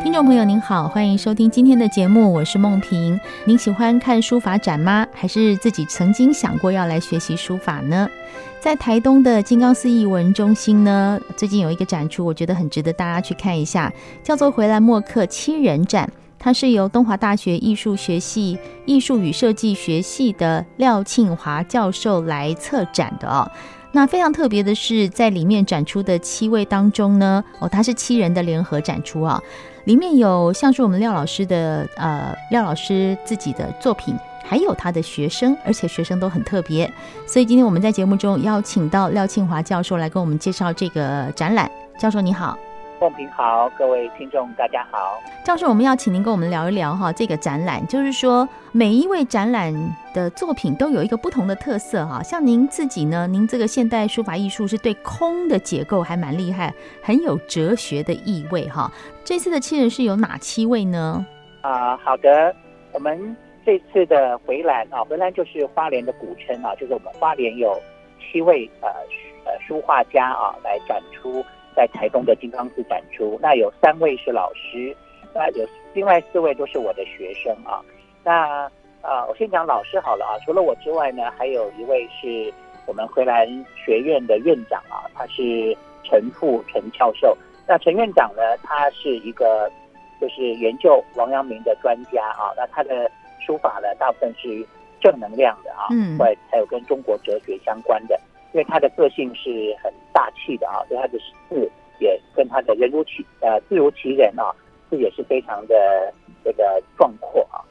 听众朋友您好，欢迎收听今天的节目，我是梦萍。您喜欢看书法展吗？还是自己曾经想过要来学习书法呢？在台东的金刚寺艺文中心呢，最近有一个展出，我觉得很值得大家去看一下，叫做“回来墨客七人展”。它是由东华大学艺术学系艺术与设计学系的廖庆华教授来策展的哦。那非常特别的是，在里面展出的七位当中呢，哦，它是七人的联合展出啊。里面有像是我们廖老师的呃廖老师自己的作品，还有他的学生，而且学生都很特别。所以今天我们在节目中邀请到廖庆华教授来跟我们介绍这个展览。教授你好。梦萍好，各位听众大家好。教授，我们要请您跟我们聊一聊哈，这个展览就是说每一位展览的作品都有一个不同的特色哈。像您自己呢，您这个现代书法艺术是对空的结构还蛮厉害，很有哲学的意味哈。这次的七人是有哪七位呢？啊、呃，好的，我们这次的回蓝啊，回蓝就是花莲的古称啊，就是我们花莲有七位呃呃书画家啊来展出。在台东的金刚寺展出，那有三位是老师，那有另外四位都是我的学生啊。那啊，我先讲老师好了啊。除了我之外呢，还有一位是我们回兰学院的院长啊，他是陈富陈教授。那陈院长呢，他是一个就是研究王阳明的专家啊。那他的书法呢，大部分是正能量的啊，嗯，或还有跟中国哲学相关的。因为他的个性是很大气的啊，所以他的字也跟他的人如其呃字如其人啊，字也是非常的这个壮阔啊。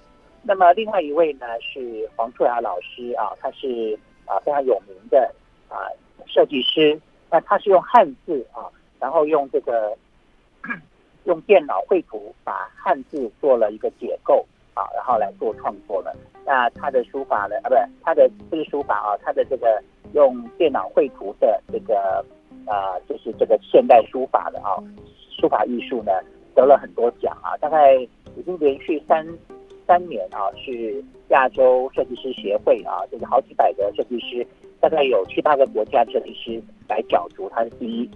那么另外一位呢是黄素雅老师啊，他是啊非常有名的啊设计师，那他是用汉字啊，然后用这个用电脑绘图把汉字做了一个解构啊，然后来做创作的。那他的书法呢啊，不是他的不是书法啊，他的这个。用电脑绘图的这个啊、呃，就是这个现代书法的啊，书法艺术呢得了很多奖啊，大概已经连续三三年啊，是亚洲设计师协会啊，就是好几百个设计师，大概有七八个国家设计师来角逐，他是第一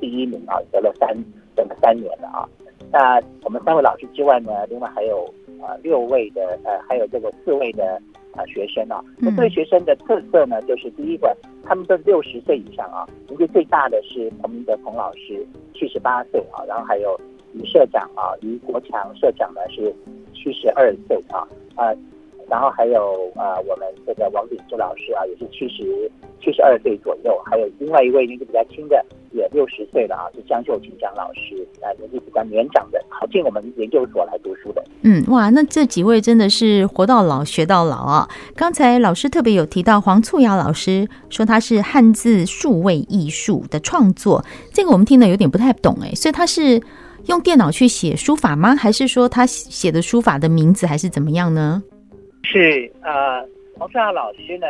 第一名啊，得了三等了三年了啊。那我们三位老师之外呢，另外还有啊、呃、六位的呃，还有这个四位的。啊，学生啊，那这位学生的特色呢，就是第一个，他们都是六十岁以上啊，年纪最大的是彭明德彭老师，七十八岁啊，然后还有于社长啊，于国强社长呢是七十二岁啊，啊，然后还有啊，我们这个王鼎之老师啊，也是七十七十二岁左右，还有另外一位年纪比较轻的。也六十岁了啊，是江秀琴江老师啊，年纪比较年长的，考进我们研究所来读书的。嗯，哇，那这几位真的是活到老学到老啊！刚才老师特别有提到黄簇雅老师说他是汉字数位艺术的创作，这个我们听的有点不太懂哎，所以他是用电脑去写书法吗？还是说他写的书法的名字还是怎么样呢？是呃，黄簇雅老师呢，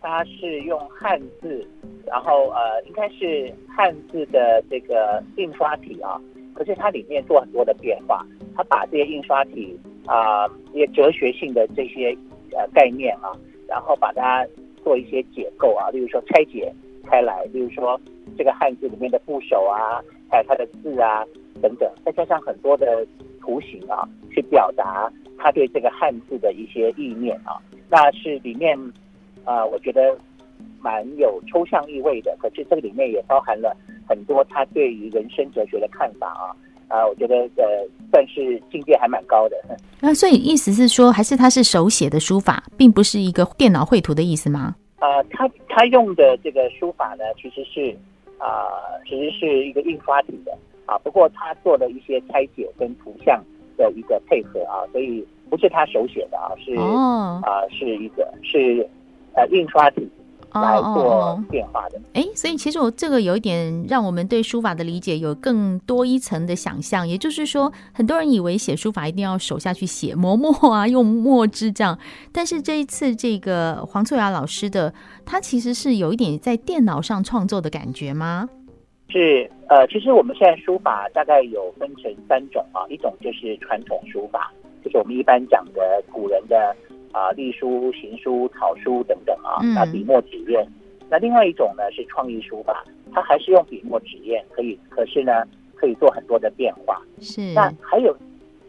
他是用汉字。然后呃，应该是汉字的这个印刷体啊，可是它里面做很多的变化，它把这些印刷体啊，一些哲学性的这些呃概念啊，然后把它做一些解构啊，例如说拆解开来，例如说这个汉字里面的部首啊，还有它的字啊等等，再加上很多的图形啊，去表达他对这个汉字的一些意念啊，那是里面啊、我觉得。蛮有抽象意味的，可是这个里面也包含了很多他对于人生哲学的看法啊啊，我觉得呃算是境界还蛮高的。那、啊、所以意思是说，还是他是手写的书法，并不是一个电脑绘图的意思吗？啊，他他用的这个书法呢，其实是啊，其实是一个印刷体的啊，不过他做了一些拆解跟图像的一个配合啊，所以不是他手写的啊，是、哦、啊是一个是呃印刷体。来做变化的。哎、哦哦哦，所以其实我这个有一点让我们对书法的理解有更多一层的想象，也就是说，很多人以为写书法一定要手下去写磨墨啊，用墨汁这样，但是这一次这个黄翠雅老师的，他其实是有一点在电脑上创作的感觉吗？是，呃，其实我们现在书法大概有分成三种啊，一种就是传统书法，就是我们一般讲的古人的啊隶书、行书、草书等等啊，那笔墨纸砚。那另外一种呢是创意书法，它还是用笔墨纸砚，可以，可是呢可以做很多的变化。是。那还有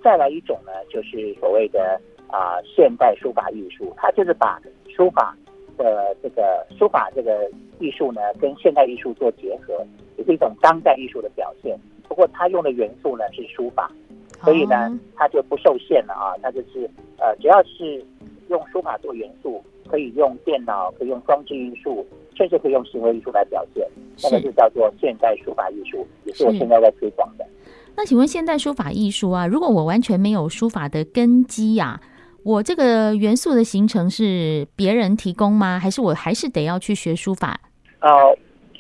再来一种呢，就是所谓的啊现代书法艺术，它就是把书法的这个书法这个艺术呢跟现代艺术做结合。也是一种当代艺术的表现，不过它用的元素呢是书法，所以呢它就不受限了啊，它就是呃只要是用书法做元素，可以用电脑，可以用装置艺术，甚至可以用行为艺术来表现，那个就叫做现代书法艺术，也是我现在在推广的。那请问现代书法艺术啊，如果我完全没有书法的根基呀、啊，我这个元素的形成是别人提供吗？还是我还是得要去学书法？呃。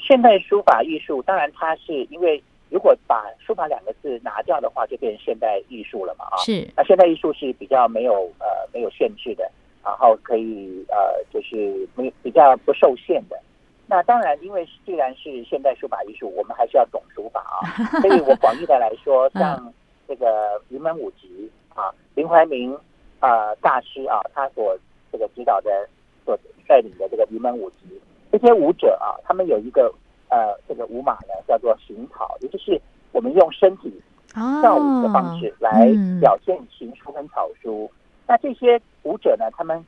现代书法艺术，当然它是因为如果把书法两个字拿掉的话，就变成现代艺术了嘛啊。是。那现代艺术是比较没有呃没有限制的，然后可以呃就是没比较不受限的。那当然，因为既然是现代书法艺术，我们还是要懂书法啊。所以我广义的来说，像这个云门舞集啊，林怀民啊、呃、大师啊，他所这个指导的、所带领的这个云门舞集。这些舞者啊，他们有一个呃，这个舞马呢，叫做行草，也就是我们用身体跳舞的方式来表现行书跟草书。那这些舞者呢，他们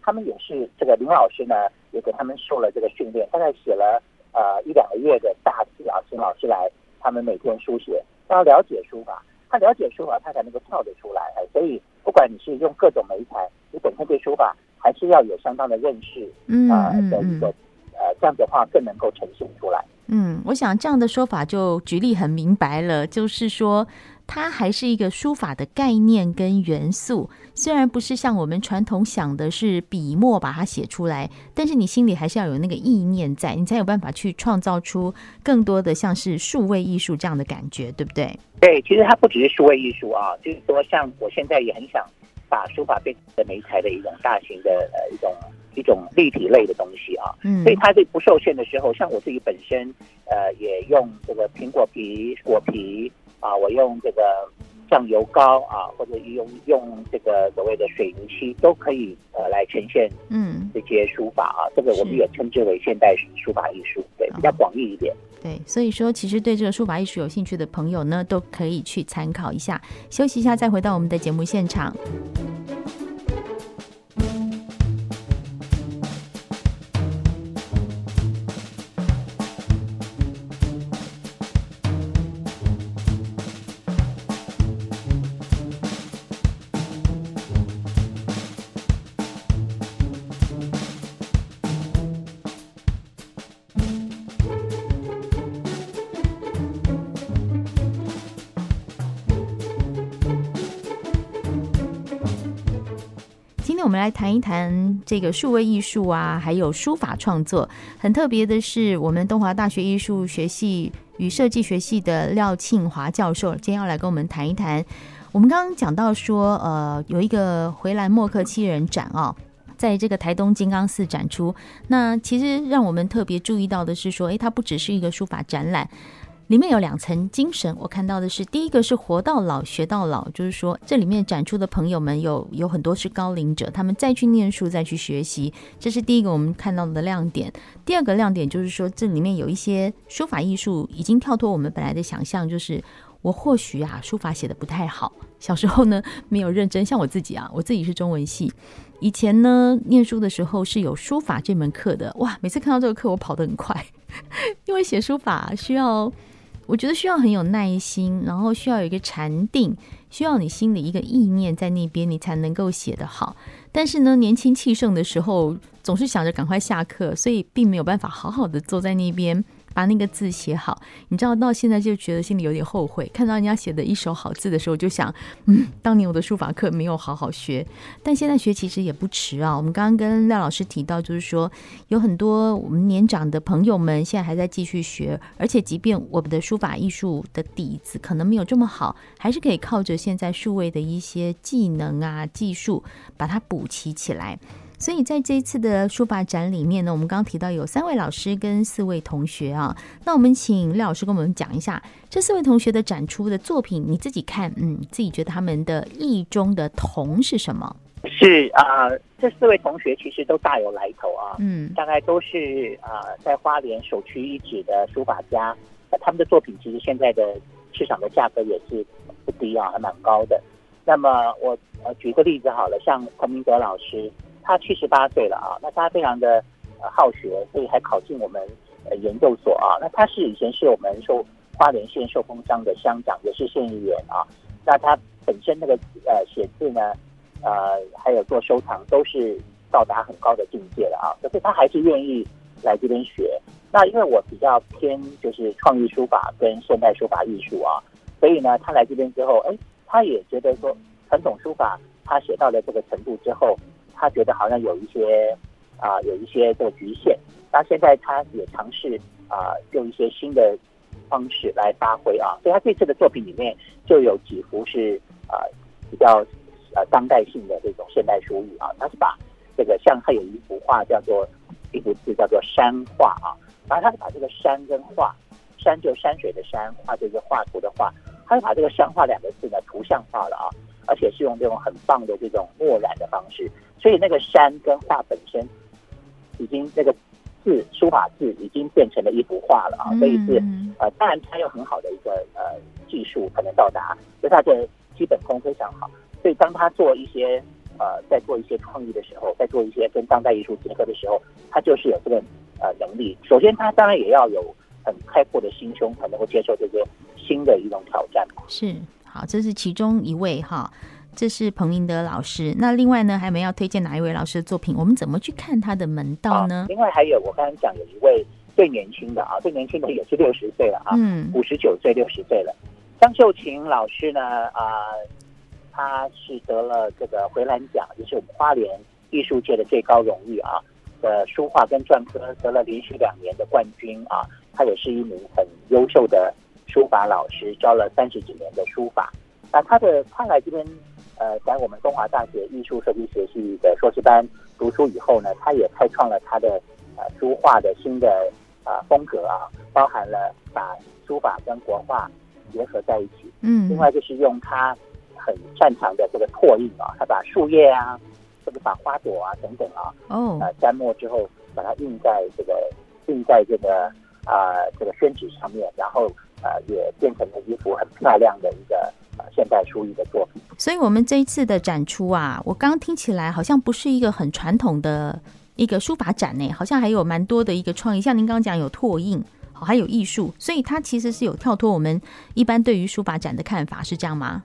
他们也是这个林老师呢，也给他们受了这个训练，大概写了呃一两个月的大字啊，请老师来，他们每天书写，要了解书法，他了解书法，他才能够跳得出来。所以不管你是用各种媒材，你本身对书法还是要有相当的认识啊的一个。呃，这样的话更能够呈现出来。嗯，我想这样的说法就举例很明白了，就是说它还是一个书法的概念跟元素，虽然不是像我们传统想的是笔墨把它写出来，但是你心里还是要有那个意念在，你才有办法去创造出更多的像是数位艺术这样的感觉，对不对？对，其实它不只是数位艺术啊，就是说像我现在也很想把书法变成媒材的一种大型的呃一种。一种立体类的东西啊，嗯，所以它这不受限的时候，像我自己本身，呃，也用这个苹果皮、果皮啊，我用这个酱油膏啊，或者用用这个所谓的水泥漆，都可以呃来呈现，嗯，这些书法啊，这个我们也称之为现代书法艺术，对，比较广义一点。对，所以说其实对这个书法艺术有兴趣的朋友呢，都可以去参考一下。休息一下，再回到我们的节目现场。我们来谈一谈这个数位艺术啊，还有书法创作。很特别的是，我们东华大学艺术学系与设计学系的廖庆华教授今天要来跟我们谈一谈。我们刚刚讲到说，呃，有一个回蓝墨客七人展啊，在这个台东金刚寺展出。那其实让我们特别注意到的是说，诶，它不只是一个书法展览。里面有两层精神，我看到的是第一个是活到老学到老，就是说这里面展出的朋友们有有很多是高龄者，他们再去念书再去学习，这是第一个我们看到的亮点。第二个亮点就是说这里面有一些书法艺术已经跳脱我们本来的想象，就是我或许啊书法写得不太好，小时候呢没有认真，像我自己啊，我自己是中文系，以前呢念书的时候是有书法这门课的，哇，每次看到这个课我跑得很快，因为写书法需要。我觉得需要很有耐心，然后需要有一个禅定，需要你心里一个意念在那边，你才能够写得好。但是呢，年轻气盛的时候，总是想着赶快下课，所以并没有办法好好的坐在那边把那个字写好。你知道，到现在就觉得心里有点后悔，看到人家写的一手好字的时候，就想，嗯，当年我的书法课没有好好学，但现在学其实也不迟啊。我们刚刚跟廖老师提到，就是说有很多我们年长的朋友们现在还在继续学，而且即便我们的书法艺术的底子可能没有这么好，还是可以靠着现在数位的一些技能啊、技术，把它补齐起来。所以在这一次的书法展里面呢，我们刚刚提到有三位老师跟四位同学啊，那我们请廖老师跟我们讲一下这四位同学的展出的作品，你自己看，嗯，自己觉得他们的意中的同是什么？是啊、呃，这四位同学其实都大有来头啊，嗯，大概都是啊、呃，在花莲首屈一指的书法家，他们的作品其实现在的市场的价格也是不低啊，还蛮高的。那么我呃举个例子好了，像彭明德老师。他七十八岁了啊，那他非常的好学，所以还考进我们研究所啊。那他是以前是我们受花莲县寿丰乡的乡长，也是县议员啊。那他本身那个呃写字呢，呃还有做收藏，都是到达很高的境界了啊。可是他还是愿意来这边学。那因为我比较偏就是创意书法跟现代书法艺术啊，所以呢，他来这边之后，哎，他也觉得说传统书法他写到了这个程度之后。他觉得好像有一些啊、有一些这个局限。那现在他也尝试啊，用一些新的方式来发挥啊。所以他这次的作品里面就有几幅是啊、比较呃当代性的这种现代书语啊。他是把这个像他有一幅画叫做一幅字叫做山画啊，然后他是把这个山跟画，山就山水的山，画这个画图的画，他是把这个山画两个字呢图像化了啊。而且是用这种很棒的这种墨染的方式，所以那个山跟画本身已经那个字书法字已经变成了一幅画了啊！所以是呃，当然他有很好的一个呃技术才能到达，就他的基本功非常好。所以当他做一些呃在做一些创意的时候，在做一些跟当代艺术结合的时候，他就是有这个呃能力。首先，他当然也要有很开阔的心胸，才能够接受这些新的一种挑战。是。好，这是其中一位哈，这是彭明德老师。那另外呢，还没要推荐哪一位老师的作品？我们怎么去看他的门道呢？另外还有，我刚刚讲有一位最年轻的啊，最年轻的也是六十岁了啊，嗯，五十九岁六十岁了。张秀琴老师呢，啊，他是得了这个回蓝奖，就是我们花莲艺术界的最高荣誉啊的书画跟篆刻得了连续两年的冠军啊，他也是一名很优秀的。书法老师教了三十几年的书法，那他的他来这边，呃，在我们东华大学艺术设计学系的硕士班读书以后呢，他也开创了他的呃书画的新的啊、呃、风格啊，包含了把书法跟国画结合在一起。嗯，另外就是用他很擅长的这个拓印啊，他把树叶啊，或者把花朵啊等等啊，哦，呃，沾墨之后把它印在这个印在这个啊、呃、这个宣纸上面，然后。呃，也变成了一幅很漂亮的一个呃现代书艺的作品。所以，我们这一次的展出啊，我刚刚听起来好像不是一个很传统的一个书法展呢，好像还有蛮多的一个创意。像您刚刚讲有拓印，好，还有艺术，所以它其实是有跳脱我们一般对于书法展的看法，是这样吗？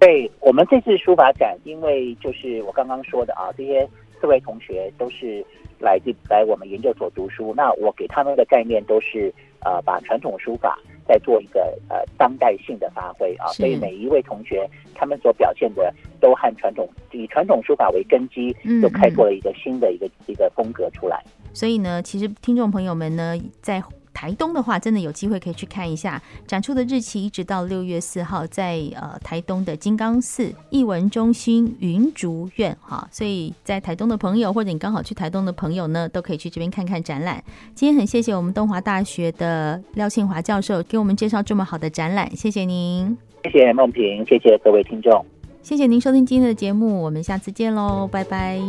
对，我们这次书法展，因为就是我刚刚说的啊，这些四位同学都是来自来我们研究所读书，那我给他们的概念都是呃，把传统书法。在做一个呃当代性的发挥啊，所以每一位同学他们所表现的都和传统以传统书法为根基，就开拓了一个新的一个一个风格出来。所以呢，其实听众朋友们呢，在台东的话，真的有机会可以去看一下展出的日期，一直到六月四号，在呃台东的金刚寺艺文中心云竹院哈。所以在台东的朋友，或者你刚好去台东的朋友呢，都可以去这边看看展览。今天很谢谢我们东华大学的廖庆华教授给我们介绍这么好的展览，谢谢您，谢谢梦萍，谢谢各位听众，谢谢您收听今天的节目，我们下次见喽，拜拜。